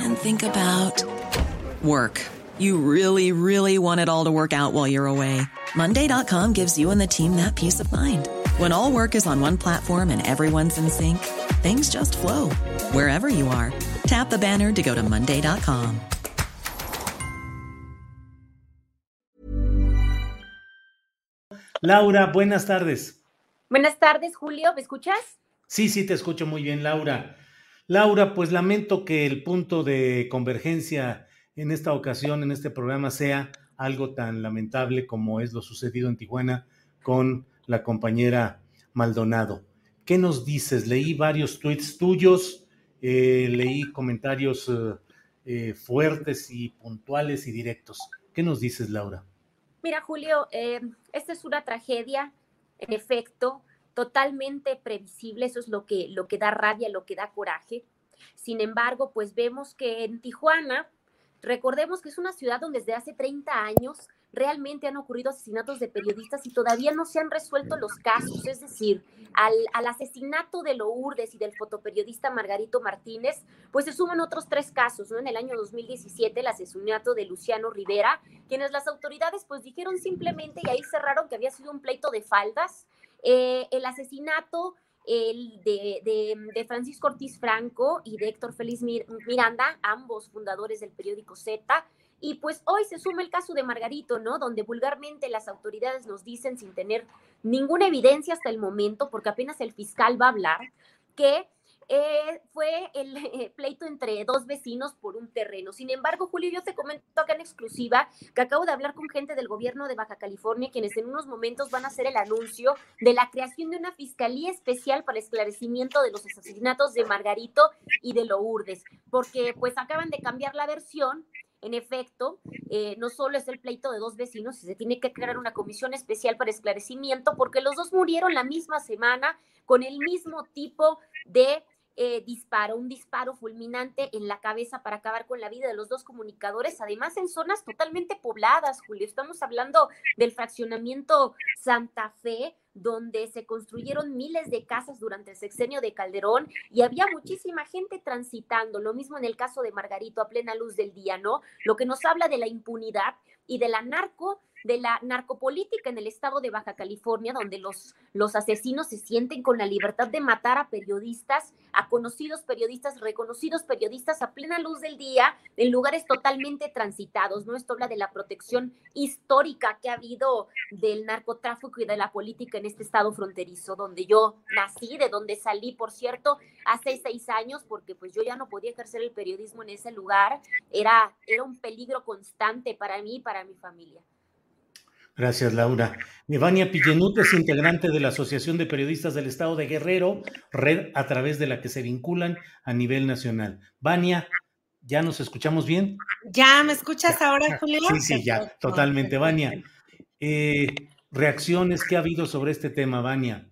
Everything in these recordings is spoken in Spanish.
and think about work. You really, really want it all to work out while you're away. Monday.com gives you and the team that peace of mind. When all work is on one platform and everyone's in sync, things just flow wherever you are. Tap the banner to go to Monday.com. Laura, buenas tardes. Buenas tardes, Julio, ¿me escuchas? Sí, sí, te escucho muy bien, Laura. Laura, pues lamento que el punto de convergencia en esta ocasión, en este programa, sea algo tan lamentable como es lo sucedido en Tijuana con la compañera Maldonado. ¿Qué nos dices? Leí varios tweets tuyos, eh, leí comentarios eh, eh, fuertes y puntuales y directos. ¿Qué nos dices, Laura? Mira, Julio, esta es una tragedia, en efecto, totalmente previsible, eso es lo que, lo que da rabia, lo que da coraje. Sin embargo, pues vemos que en Tijuana, recordemos que es una ciudad donde desde hace 30 años realmente han ocurrido asesinatos de periodistas y todavía no se han resuelto los casos. Es decir, al, al, asesinato de Lourdes y del fotoperiodista Margarito Martínez, pues se suman otros tres casos, ¿no? En el año 2017, el asesinato de Luciano Rivera, quienes las autoridades pues dijeron simplemente y ahí cerraron que había sido un pleito de faldas, eh, el asesinato el de, Francisco Ortiz Franco y de Héctor Félix Miranda, ambos fundadores del periódico Z. Y pues hoy se suma el caso de Margarito, ¿no? Donde vulgarmente las autoridades nos dicen sin tener ninguna evidencia hasta el momento, porque apenas el fiscal va a hablar, que eh, fue el eh, pleito entre dos vecinos por un terreno. Sin embargo, Julio, yo te comento acá en exclusiva que acabo de hablar con gente del gobierno de Baja California, quienes en unos momentos van a hacer el anuncio de la creación de una fiscalía especial para esclarecimiento de los asesinatos de Margarito y de Lourdes, porque pues acaban de cambiar la versión en efecto, eh, no solo es el pleito de dos vecinos, se tiene que crear una comisión especial para esclarecimiento porque los dos murieron la misma semana con el mismo tipo de eh, disparo, un disparo fulminante en la cabeza para acabar con la vida de los dos comunicadores, además en zonas totalmente pobladas, Julio. Estamos hablando del fraccionamiento Santa Fe, donde se construyeron miles de casas durante el sexenio de Calderón y había muchísima gente transitando, lo mismo en el caso de Margarito a plena luz del día, ¿no? Lo que nos habla de la impunidad y de la narco de la narcopolítica en el estado de Baja California, donde los, los asesinos se sienten con la libertad de matar a periodistas, a conocidos periodistas, reconocidos periodistas a plena luz del día, en lugares totalmente transitados. ¿no? Esto habla de la protección histórica que ha habido del narcotráfico y de la política en este estado fronterizo, donde yo nací, de donde salí, por cierto, hace seis años, porque pues yo ya no podía ejercer el periodismo en ese lugar. Era, era un peligro constante para mí y para mi familia. Gracias, Laura. Evania Pillenut es integrante de la Asociación de Periodistas del Estado de Guerrero, red a través de la que se vinculan a nivel nacional. Vania, ¿ya nos escuchamos bien? ¿Ya me escuchas ahora, Julio? Sí, sí, ya, totalmente. Vania, eh, reacciones que ha habido sobre este tema, Vania.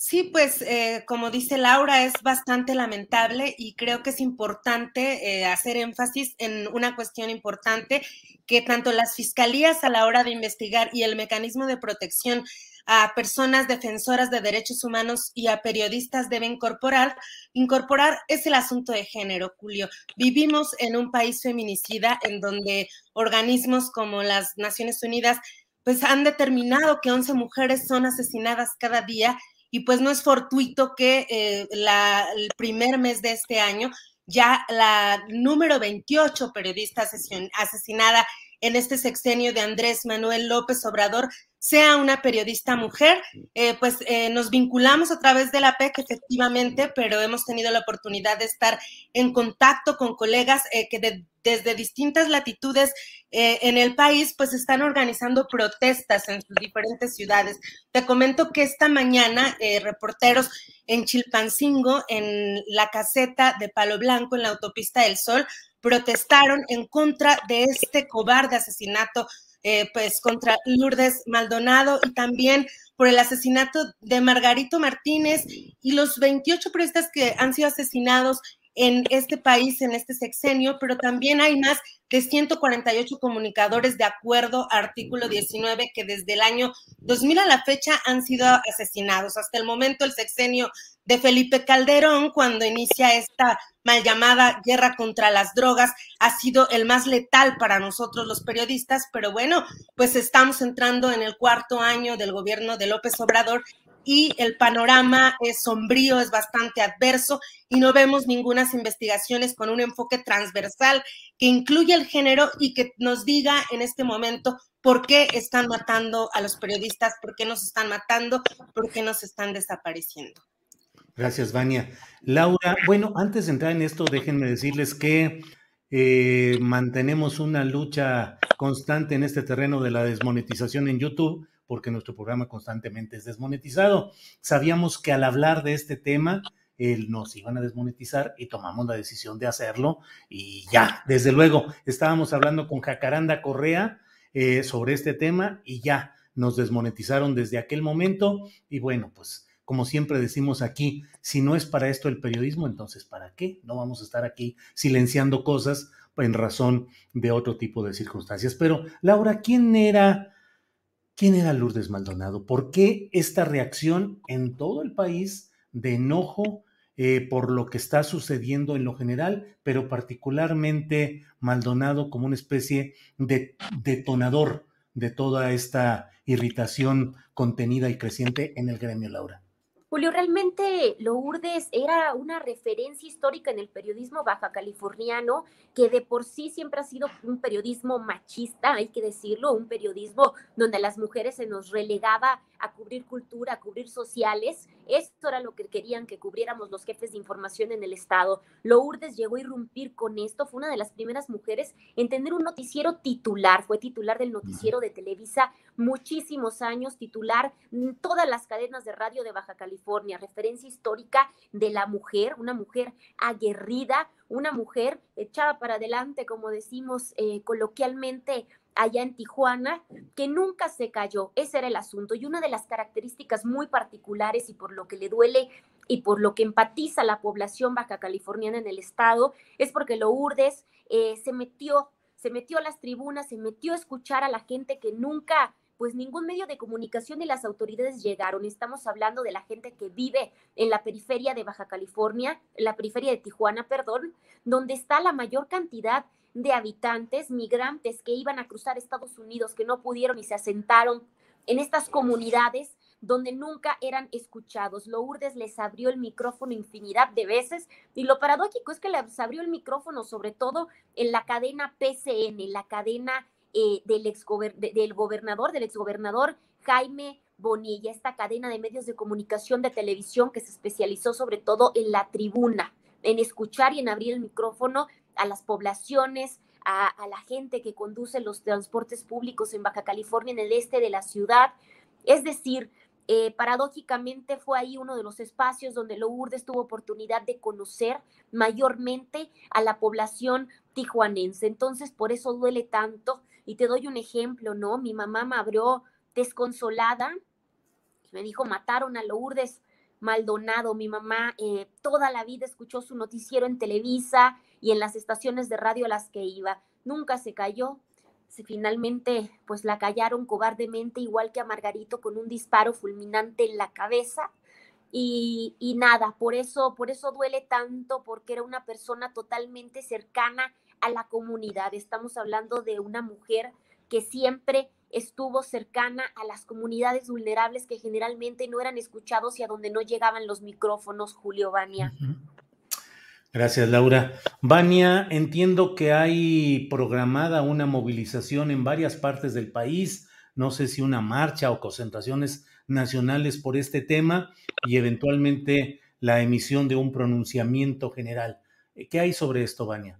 Sí, pues eh, como dice Laura, es bastante lamentable y creo que es importante eh, hacer énfasis en una cuestión importante, que tanto las fiscalías a la hora de investigar y el mecanismo de protección a personas defensoras de derechos humanos y a periodistas deben incorporar, incorporar es el asunto de género, Julio. Vivimos en un país feminicida en donde organismos como las Naciones Unidas pues han determinado que 11 mujeres son asesinadas cada día y pues no es fortuito que eh, el primer mes de este año ya la número 28 periodista asesinada en este sexenio de Andrés Manuel López Obrador sea una periodista mujer. Eh, pues eh, nos vinculamos a través de la PEC, efectivamente, pero hemos tenido la oportunidad de estar en contacto con colegas que desde distintas latitudes en el país, pues están organizando protestas en sus diferentes ciudades. Te comento que esta mañana reporteros en Chilpancingo, en la caseta de Palo Blanco, en la autopista del Sol, protestaron en contra de este cobarde asesinato eh, pues contra Lourdes Maldonado y también por el asesinato de Margarito Martínez y los 28 periodistas que han sido asesinados en este país, en este sexenio, pero también hay más de 148 comunicadores de acuerdo artículo 19 que desde el año 2000 a la fecha han sido asesinados. Hasta el momento el sexenio de Felipe Calderón, cuando inicia esta mal llamada guerra contra las drogas, ha sido el más letal para nosotros los periodistas, pero bueno, pues estamos entrando en el cuarto año del gobierno de López Obrador y el panorama es sombrío, es bastante adverso y no vemos ninguna investigaciones con un enfoque transversal que incluya el género y que nos diga en este momento por qué están matando a los periodistas, por qué nos están matando, por qué nos están desapareciendo. Gracias, Vania. Laura, bueno, antes de entrar en esto, déjenme decirles que eh, mantenemos una lucha constante en este terreno de la desmonetización en YouTube porque nuestro programa constantemente es desmonetizado. Sabíamos que al hablar de este tema, nos iban a desmonetizar y tomamos la decisión de hacerlo y ya, desde luego, estábamos hablando con Jacaranda Correa eh, sobre este tema y ya nos desmonetizaron desde aquel momento y bueno, pues como siempre decimos aquí, si no es para esto el periodismo, entonces ¿para qué? No vamos a estar aquí silenciando cosas en razón de otro tipo de circunstancias. Pero Laura, ¿quién era ¿Quién era Lourdes Maldonado? ¿Por qué esta reacción en todo el país de enojo eh, por lo que está sucediendo en lo general, pero particularmente Maldonado como una especie de detonador de toda esta irritación contenida y creciente en el gremio, Laura? Julio, realmente Lourdes era una referencia histórica en el periodismo baja californiano, que de por sí siempre ha sido un periodismo machista, hay que decirlo, un periodismo donde a las mujeres se nos relegaba a cubrir cultura, a cubrir sociales. Esto era lo que querían que cubriéramos los jefes de información en el Estado. Lourdes llegó a irrumpir con esto, fue una de las primeras mujeres en tener un noticiero titular, fue titular del noticiero de Televisa muchísimos años, titular en todas las cadenas de radio de Baja California, referencia histórica de la mujer, una mujer aguerrida, una mujer echada para adelante, como decimos eh, coloquialmente, allá en Tijuana, que nunca se cayó. Ese era el asunto. Y una de las características muy particulares y por lo que le duele y por lo que empatiza la población baja californiana en el estado es porque Lourdes eh, se metió, se metió a las tribunas, se metió a escuchar a la gente que nunca pues ningún medio de comunicación y las autoridades llegaron. Estamos hablando de la gente que vive en la periferia de Baja California, la periferia de Tijuana, perdón, donde está la mayor cantidad de habitantes, migrantes que iban a cruzar Estados Unidos, que no pudieron y se asentaron en estas comunidades donde nunca eran escuchados. Lourdes les abrió el micrófono infinidad de veces y lo paradójico es que les abrió el micrófono sobre todo en la cadena PCN, la cadena eh, del, ex del gobernador, del exgobernador Jaime Bonilla, esta cadena de medios de comunicación de televisión que se especializó sobre todo en la tribuna, en escuchar y en abrir el micrófono a las poblaciones, a, la gente que conduce los transportes públicos en Baja California, en el este de la ciudad. Es decir, eh, paradójicamente fue ahí uno de los espacios donde Lourdes tuvo oportunidad de conocer mayormente a la población tijuanense. Entonces, por eso duele tanto. Y te doy un ejemplo, ¿no? Mi mamá me abrió desconsolada. Me dijo, mataron a Lourdes Maldonado. Mi mamá eh, toda la vida escuchó su noticiero en Televisa y en las estaciones de radio a las que iba. Nunca se cayó. Se, finalmente, pues la callaron cobardemente, igual que a Margarito, con un disparo fulminante en la cabeza. Y, y, nada, por eso, por eso duele tanto, porque era una persona totalmente cercana a la comunidad. Estamos hablando de una mujer que siempre estuvo cercana a las comunidades vulnerables que generalmente no eran escuchados y a donde no llegaban los micrófonos, Julio Bania. Gracias, Laura. Vania, entiendo que hay programada una movilización en varias partes del país, no sé si una marcha o concentraciones nacionales por este tema y eventualmente la emisión de un pronunciamiento general. ¿Qué hay sobre esto, Vania?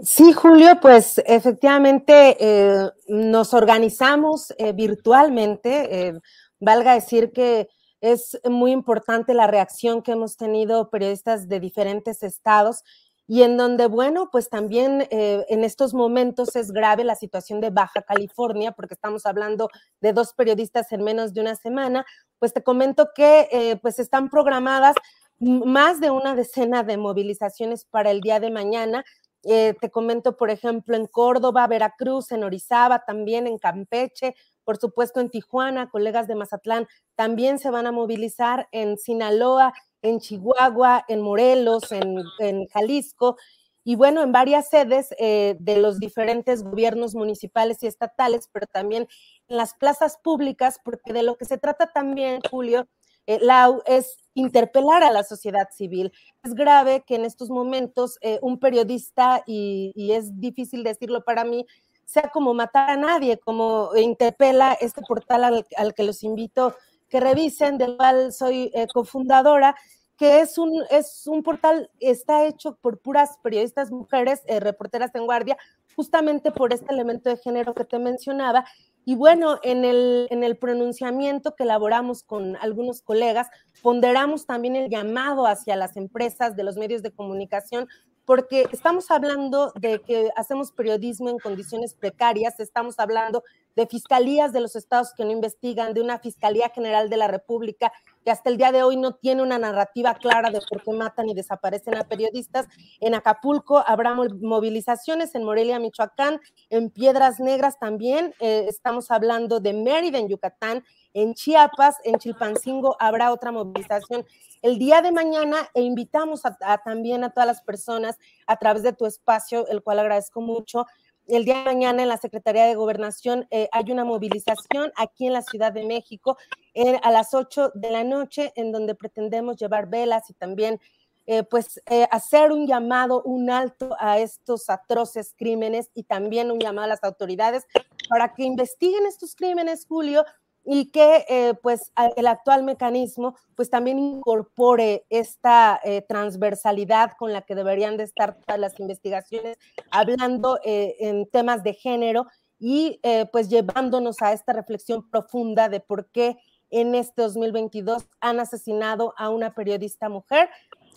Sí, Julio, pues efectivamente eh, nos organizamos eh, virtualmente. Eh, valga decir que es muy importante la reacción que hemos tenido periodistas de diferentes estados y en donde, bueno, pues también en estos momentos es grave la situación de Baja California, porque estamos hablando de dos periodistas en menos de una semana, pues te comento que pues están programadas más de una decena de movilizaciones para el día de mañana. Eh, te comento, por ejemplo, en Córdoba, Veracruz, en Orizaba, también en Campeche, por supuesto en Tijuana, colegas de Mazatlán también se van a movilizar en Sinaloa, en Chihuahua, en Morelos, en, Jalisco y bueno, en varias sedes eh, de los diferentes gobiernos municipales y estatales, pero también en las plazas públicas, porque de lo que se trata también, Julio, eh, es interpelar a la sociedad civil. Es grave que en estos momentos eh, un periodista, y, es difícil decirlo para mí, sea como matar a nadie, como interpela este portal al, que los invito que revisen, del cual soy eh, cofundadora, que es un, es un portal, está hecho por puras periodistas mujeres, eh, reporteras en guardia, justamente por este elemento de género que te mencionaba, y bueno, en el, en el pronunciamiento que elaboramos con algunos colegas, ponderamos también el llamado hacia las empresas de los medios de comunicación, porque estamos hablando de que hacemos periodismo en condiciones precarias, estamos hablando de fiscalías de los estados que no investigan, de una Fiscalía General de la República que hasta el día de hoy no tiene una narrativa clara de por qué matan y desaparecen a periodistas. En Acapulco habrá movilizaciones, en Morelia, Michoacán, en Piedras Negras también, eh, estamos hablando de Mérida, en Yucatán, en Chiapas, en Chilpancingo habrá otra movilización el día de mañana e invitamos también a todas las personas a través de tu espacio, el cual agradezco mucho, el día de mañana en la Secretaría de Gobernación eh, hay una movilización aquí en la Ciudad de México eh, a las 8 de la noche, en donde pretendemos llevar velas y también eh, pues hacer un llamado, un alto a estos atroces crímenes y también un llamado a las autoridades para que investiguen estos crímenes, Julio, y que eh, pues el actual mecanismo pues también incorpore esta eh, transversalidad con la que deberían de estar todas las investigaciones, hablando eh, en temas de género y pues llevándonos a esta reflexión profunda de por qué en este 2022 han asesinado a una periodista mujer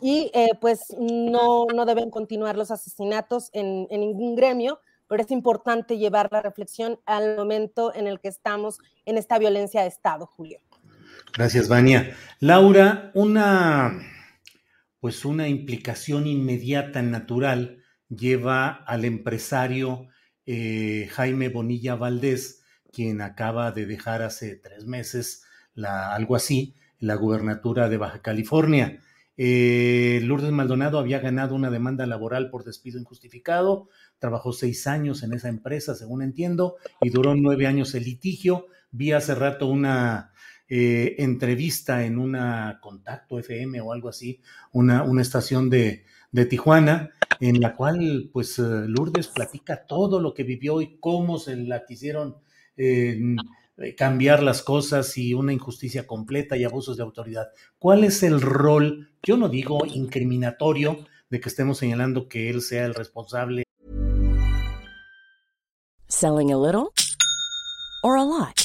y pues no, no deben continuar los asesinatos en, en ningún gremio, pero es importante llevar la reflexión al momento en el que estamos en esta violencia de Estado, Julio. Gracias, Vania. Laura, una pues una implicación inmediata, natural, lleva al empresario eh, Jaime Bonilla Valdés, quien acaba de dejar hace tres meses la, algo así, la gubernatura de Baja California. Eh, Lourdes Maldonado había ganado una demanda laboral por despido injustificado, trabajó seis años en esa empresa, según entiendo, y duró nueve años el litigio. Vi hace rato una eh, entrevista en una Contacto FM o algo así, una, una estación de, de, Tijuana, en la cual pues eh, Lourdes platica todo lo que vivió y cómo se la quisieron cambiar las cosas y una injusticia completa y abusos de autoridad. ¿Cuál es el rol, yo no digo incriminatorio, de que estemos señalando que él sea el responsable Selling a little or a lot?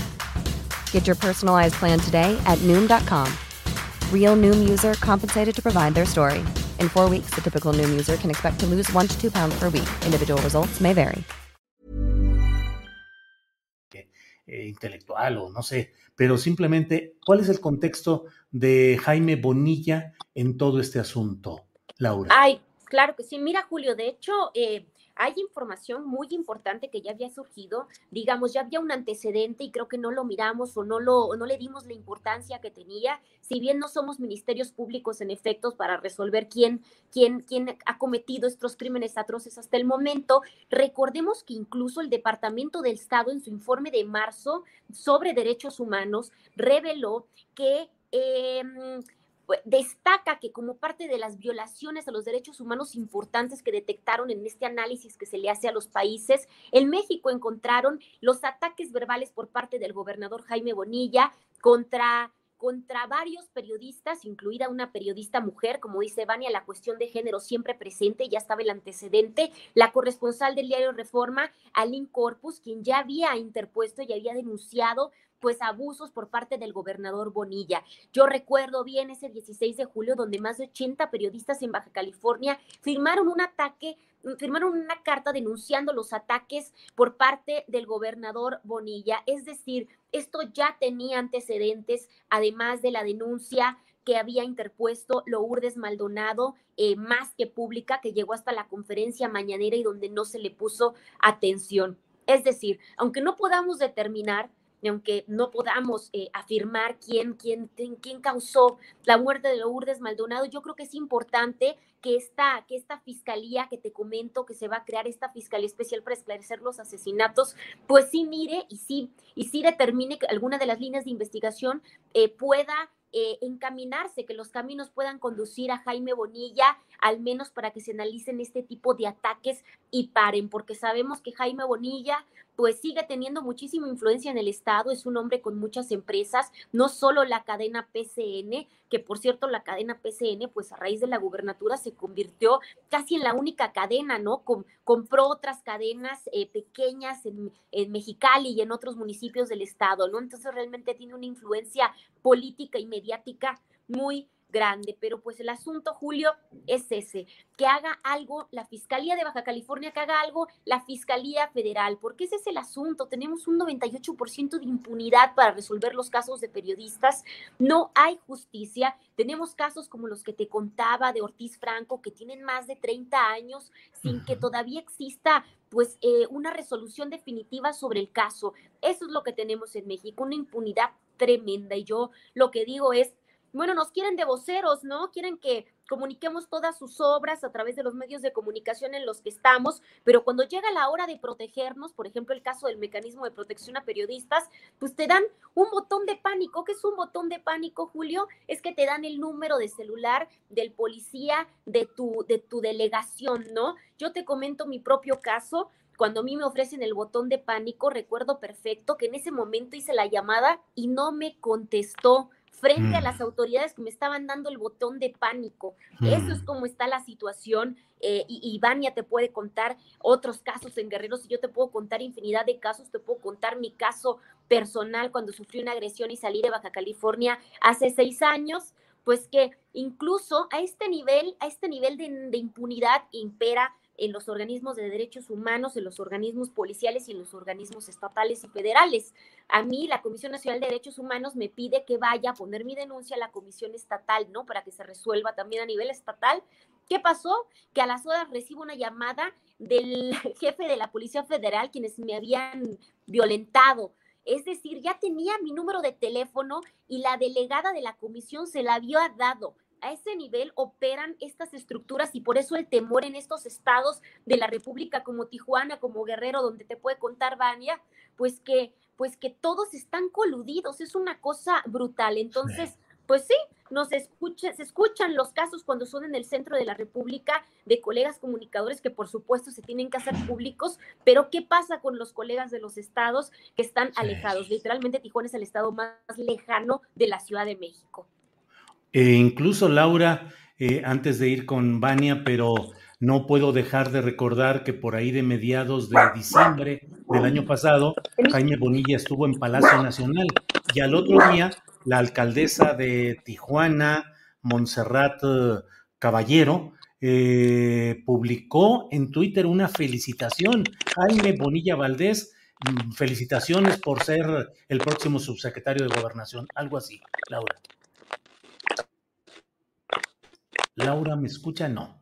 Get your personalized plan today at Noom.com. Real Noom user compensated to provide their story. In four weeks, the typical Noom user can expect to lose one to two pounds per week. Individual results may vary. Eh, intelectual o no sé, pero simplemente, ¿cuál es el contexto de Jaime Bonilla en todo este asunto, Laura? Ay, claro que sí. Mira, Julio, de hecho, eh, hay información muy importante que ya había surgido, digamos, ya había un antecedente y creo que no lo miramos o no, lo, no le dimos la importancia que tenía, si bien no somos ministerios públicos en efectos para resolver quién, quién, quién ha cometido estos crímenes atroces hasta el momento, recordemos que incluso el Departamento del Estado en su informe de marzo sobre derechos humanos reveló que... Eh, destaca que como parte de las violaciones a los derechos humanos importantes que detectaron en este análisis que se le hace a los países, en México encontraron los ataques verbales por parte del gobernador Jaime Bonilla contra contra varios periodistas, incluida una periodista mujer, como dice Vania, la cuestión de género siempre presente, ya estaba el antecedente, la corresponsal del diario Reforma, Aline Corpus, quien ya había interpuesto y había denunciado pues abusos por parte del gobernador Bonilla. Yo recuerdo bien ese 16 de julio donde más de 80 periodistas en Baja California firmaron un ataque firmaron una carta denunciando los ataques por parte del gobernador Bonilla. Es decir, esto ya tenía antecedentes, además de la denuncia que había interpuesto Lourdes Maldonado, eh, más que pública, que llegó hasta la conferencia mañanera y donde no se le puso atención. Es decir, aunque no podamos determinar y aunque no podamos eh, afirmar quién, quién, quién causó la muerte de Lourdes Maldonado, yo creo que es importante que esta, que esta fiscalía que te comento que se va a crear, esta fiscalía especial para esclarecer los asesinatos, pues sí mire y sí, y sí determine que alguna de las líneas de investigación eh, pueda eh, encaminarse, que los caminos puedan conducir a Jaime Bonilla, al menos para que se analicen este tipo de ataques y paren, porque sabemos que Jaime Bonilla pues sigue teniendo muchísima influencia en el Estado, es un hombre con muchas empresas, no solo la cadena PCN, que por cierto la cadena PCN, pues a raíz de la gubernatura se convirtió casi en la única cadena, ¿no? compró otras cadenas eh, pequeñas en, en Mexicali y en otros municipios del Estado, ¿no? Entonces realmente tiene una influencia política y mediática muy grande, pero pues el asunto, Julio, es ese, que haga algo la Fiscalía de Baja California, que haga algo la Fiscalía Federal, porque ese es el asunto, tenemos un 98% de impunidad para resolver los casos de periodistas, no hay justicia, tenemos casos como los que te contaba de Ortiz Franco, que tienen más de 30 años sin que todavía exista pues eh, una resolución definitiva sobre el caso. Eso es lo que tenemos en México, una impunidad tremenda. Y yo lo que digo es, bueno, nos quieren de voceros, ¿no? Quieren que comuniquemos todas sus obras a través de los medios de comunicación en los que estamos, pero cuando llega la hora de protegernos, por ejemplo, el caso del mecanismo de protección a periodistas, pues te dan un botón de pánico. ¿Qué es un botón de pánico, Julio? Es que te dan el número de celular del policía de tu, de tu delegación, ¿no? Yo te comento mi propio caso. Cuando a mí me ofrecen el botón de pánico, recuerdo perfecto que en ese momento hice la llamada y no me contestó frente a mm. las autoridades que me estaban dando el botón de pánico. Eso es mm. como está la situación. Eh, y Ivania te puede contar otros casos en Guerreros y yo te puedo contar infinidad de casos. Te puedo contar mi caso personal cuando sufrí una agresión y salí de Baja California hace seis años. Pues que incluso a este nivel, a este nivel de impunidad impera en los organismos de derechos humanos, en los organismos policiales y en los organismos estatales y federales. A mí la Comisión Nacional de Derechos Humanos me pide que vaya a poner mi denuncia a la Comisión Estatal, ¿no? Para que se resuelva también a nivel estatal. ¿Qué pasó? Que a las horas recibo una llamada del jefe de la Policía Federal, quienes me habían violentado. Es decir, ya tenía mi número de teléfono y la delegada de la comisión se la había dado a ese nivel operan estas estructuras y por eso el temor en estos estados de la República como Tijuana, como Guerrero, donde te puede contar Vania, pues que, pues que todos están coludidos, es una cosa brutal. Entonces, pues sí, nos escucha, se escuchan los casos cuando son en el centro de la República de colegas comunicadores que por supuesto se tienen que hacer públicos, pero ¿qué pasa con los colegas de los estados que están alejados? Literalmente Tijuana es el estado más lejano de la Ciudad de México. E incluso Laura, eh, antes de ir con Vania, pero No puedo dejar de recordar que por ahí de mediados de diciembre del año pasado, Jaime Bonilla estuvo en Palacio Nacional y al otro día la alcaldesa de Tijuana, Montserrat eh, Caballero, eh, publicó en Twitter una felicitación. Jaime Bonilla Valdés, mm, felicitaciones por ser el próximo subsecretario de Gobernación. Algo así, Laura. Laura, ¿me escucha? No.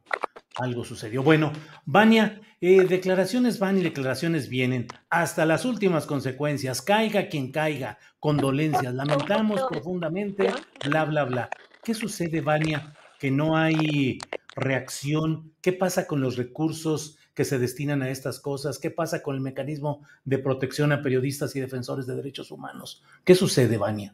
Algo sucedió. Bueno, Vania, eh, declaraciones van y declaraciones vienen, hasta las últimas consecuencias. Caiga quien caiga, condolencias, lamentamos profundamente, bla, bla, bla. ¿Qué sucede, Vania? Que no hay reacción. ¿Qué pasa con los recursos que se destinan a estas cosas? ¿Qué pasa con el mecanismo de protección a periodistas y defensores de derechos humanos? ¿Qué sucede, Vania?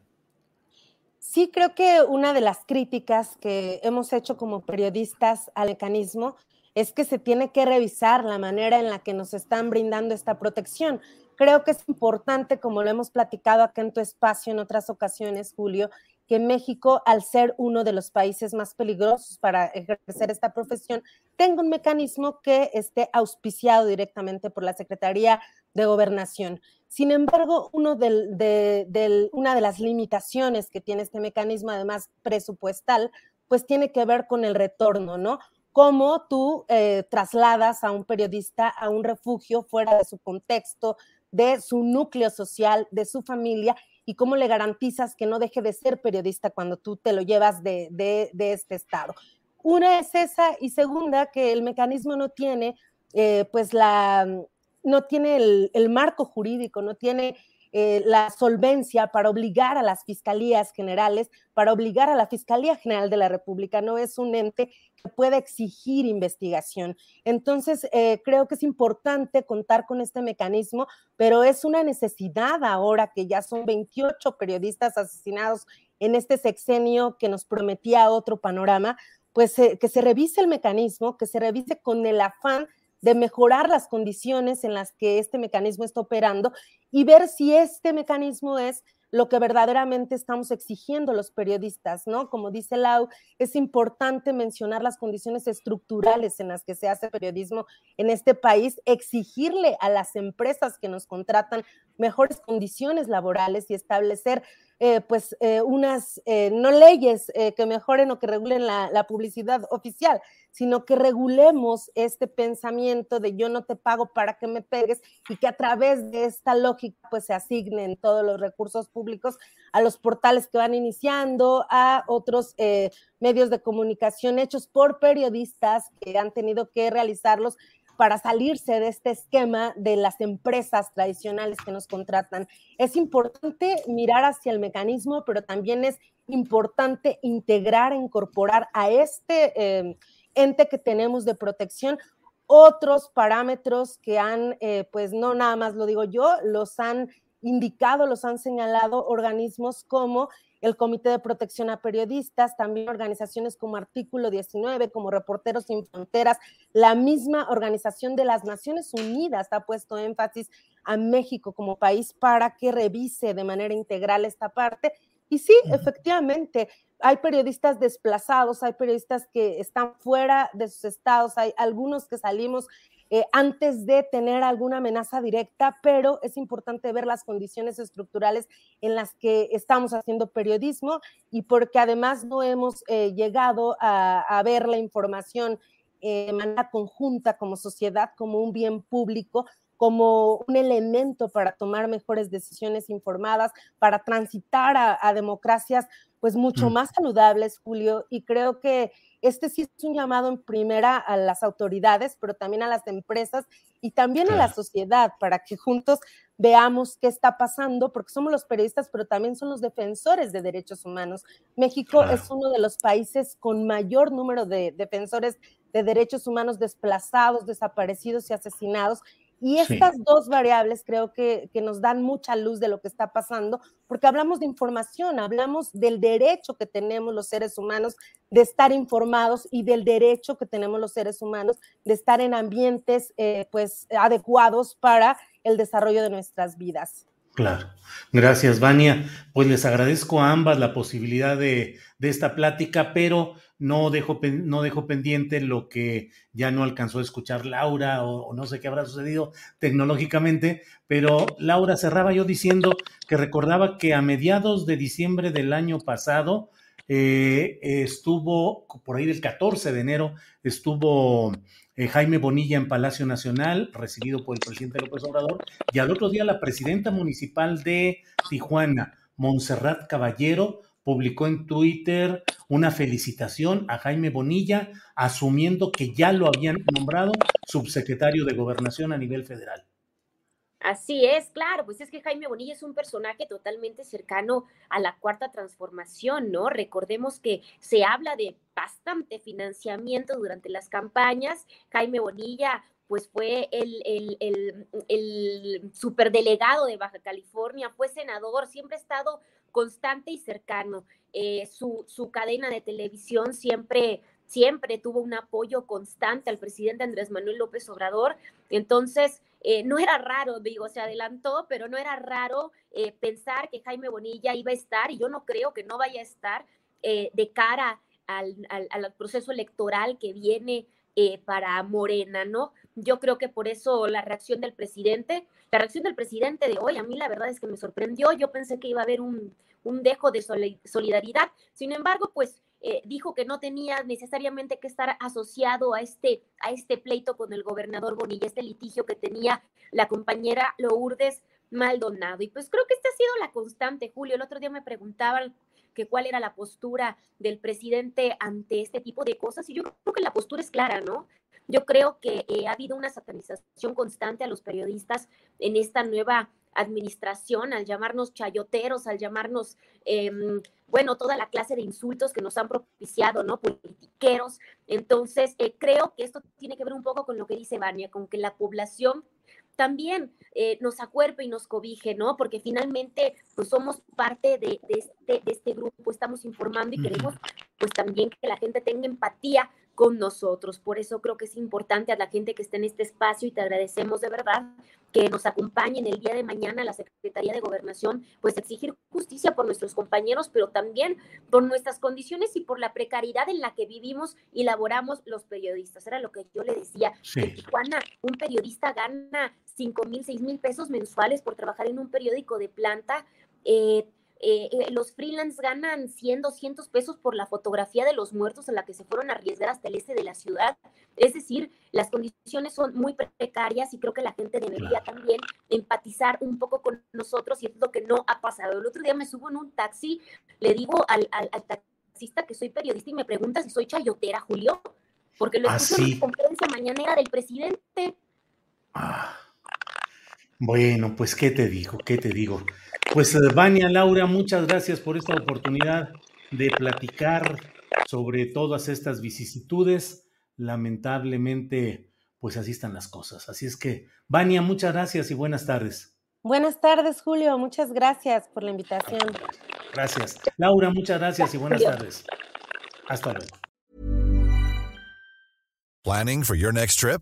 Sí, creo que una de las críticas que hemos hecho como periodistas al mecanismo es que se tiene que revisar la manera en la que nos están brindando esta protección. Creo que es importante, como lo hemos platicado acá en tu espacio en otras ocasiones, Julio, que México, al ser uno de los países más peligrosos para ejercer esta profesión, tenga un mecanismo que esté auspiciado directamente por la Secretaría de Gobernación. Sin embargo, una de las limitaciones que tiene este mecanismo, además presupuestal, pues tiene que ver con el retorno, ¿no? Cómo tú eh, trasladas a un periodista a un refugio fuera de su contexto, de su núcleo social, de su familia, y cómo le garantizas que no deje de ser periodista cuando tú te lo llevas de, este estado. Una es esa y segunda que el mecanismo no tiene, eh, pues la, no tiene el, marco jurídico, no tiene eh, la solvencia para obligar a las fiscalías generales, para obligar a la Fiscalía General de la República. No es un ente que pueda exigir investigación. Entonces, eh, creo que es importante contar con este mecanismo, pero es una necesidad ahora que ya son 28 periodistas asesinados en este sexenio que nos prometía otro panorama, pues eh, que se revise el mecanismo, que se revise con el afán de mejorar las condiciones en las que este mecanismo está operando y ver si este mecanismo es lo que verdaderamente estamos exigiendo los periodistas, ¿no? Como dice Lau, es importante mencionar las condiciones estructurales en las que se hace periodismo en este país, exigirle a las empresas que nos contratan mejores condiciones laborales y establecer eh, pues eh, unas, eh, no leyes que mejoren o que regulen la, la, publicidad oficial, sino que regulemos este pensamiento de yo no te pago para que me pegues y que a través de esta lógica pues se asignen todos los recursos públicos a los portales que van iniciando, a otros medios de comunicación hechos por periodistas que han tenido que realizarlos para salirse de este esquema de las empresas tradicionales que nos contratan. Es importante mirar hacia el mecanismo, pero también es importante integrar incorporar a este eh, ente que tenemos de protección otros parámetros que han, eh, pues no nada más lo digo yo, los han indicado, los han señalado organismos como el Comité de Protección a Periodistas, también organizaciones como Artículo 19, como Reporteros Sin Fronteras, la misma Organización de las Naciones Unidas ha puesto énfasis a México como país para que revise de manera integral esta parte. Y sí, efectivamente, hay periodistas desplazados, hay periodistas que están fuera de sus estados, hay algunos que salimos eh, antes de tener alguna amenaza directa, pero es importante ver las condiciones estructurales en las que estamos haciendo periodismo y porque además no hemos eh, llegado a, ver la información eh, de manera conjunta como sociedad, como un bien público, como un elemento para tomar mejores decisiones informadas, para transitar a, democracias pues mucho mm. más saludables, Julio, y creo que este sí es un llamado en primera a las autoridades, pero también a las empresas y también a la sociedad para que juntos veamos qué está pasando, porque somos los periodistas, pero también son los defensores de derechos humanos. México es uno de los países con mayor número de defensores de derechos humanos desplazados, desaparecidos y asesinados. Y estas dos variables creo que, que, nos dan mucha luz de lo que está pasando, porque hablamos de información, hablamos del derecho que tenemos los seres humanos de estar informados y del derecho que tenemos los seres humanos de estar en ambientes eh, pues adecuados para el desarrollo de nuestras vidas. Claro. Gracias, Vania. Pues les agradezco a ambas la posibilidad de, esta plática, pero no dejo, no dejo pendiente lo que ya no alcanzó a escuchar Laura o, no sé qué habrá sucedido tecnológicamente, pero Laura cerraba yo diciendo que recordaba que a mediados de diciembre del año pasado eh, estuvo, por ahí del 14 de enero, estuvo eh, Jaime Bonilla en Palacio Nacional, recibido por el presidente López Obrador, y al otro día la presidenta municipal de Tijuana, Montserrat Caballero, publicó en Twitter una felicitación a Jaime Bonilla, asumiendo que ya lo habían nombrado subsecretario de Gobernación a nivel federal. Así es, claro, pues es que Jaime Bonilla es un personaje totalmente cercano a la cuarta transformación, ¿no? Recordemos que se habla de bastante financiamiento durante las campañas. Jaime Bonilla, pues fue el, el, el, el superdelegado de Baja California, fue senador, siempre ha estado constante y cercano. Eh, su, su cadena de televisión siempre siempre tuvo un apoyo constante al presidente Andrés Manuel López Obrador. Entonces, eh, no era raro, digo, se adelantó, pero no era raro eh, pensar que Jaime Bonilla iba a estar, y yo no creo que no vaya a estar eh, de cara al, proceso electoral que viene para Morena, ¿no? Yo creo que por eso la reacción del presidente, la reacción del presidente de hoy, a mí la verdad es que me sorprendió, yo pensé que iba a haber un, un dejo de solidaridad, sin embargo, pues eh, dijo que no tenía necesariamente que estar asociado a este, a este pleito con el gobernador Bonilla, este litigio que tenía la compañera Lourdes Maldonado. Y pues creo que esta ha sido la constante, Julio. El otro día me preguntaban que cuál era la postura del presidente ante este tipo de cosas y yo creo que la postura es clara, ¿no? Yo creo que eh, ha habido una satanización constante a los periodistas en esta nueva administración, al llamarnos chayoteros, al llamarnos, em, bueno, toda la clase de insultos que nos han propiciado, ¿no? Politiqueros. Entonces, eh, creo que esto tiene que ver un poco con lo que dice Vania, con que la población también eh, nos acuerpe y nos cobije, ¿no? Porque finalmente, pues somos parte de, este, de este grupo, estamos informando y queremos, pues también que la gente tenga empatía con nosotros. Por eso creo que es importante a la gente que está en este espacio y te agradecemos de verdad que nos acompañen el día de mañana a la Secretaría de Gobernación, pues exigir justicia por nuestros compañeros, pero también por nuestras condiciones y por la precariedad en la que vivimos y laboramos los periodistas. Era lo que yo le decía. En Tijuana, un periodista gana 5 mil, 6 mil pesos mensuales por trabajar en un periódico de planta. Eh, eh, eh, los freelance ganan 100, 200 pesos por la fotografía de los muertos en la que se fueron a arriesgar hasta el este de la ciudad. Es decir, las condiciones son muy precarias y creo que la gente debería también empatizar un poco con nosotros y es lo que no ha pasado. El otro día me subo en un taxi, le digo al, taxista que soy periodista y me pregunta si soy chayotera, Julio, porque lo ah, escuché en la conferencia mañanera del presidente. Ah. Bueno, pues, ¿qué te digo? ¿Qué te digo? Pues eh, Vania, Laura, muchas gracias por esta oportunidad de platicar sobre todas estas vicisitudes. Lamentablemente, pues así están las cosas. Así es que, Vania, muchas gracias y buenas tardes. Buenas tardes, Julio. Muchas gracias por la invitación. Gracias. Laura, muchas gracias y buenas tardes. Hasta luego. Planning for your next trip?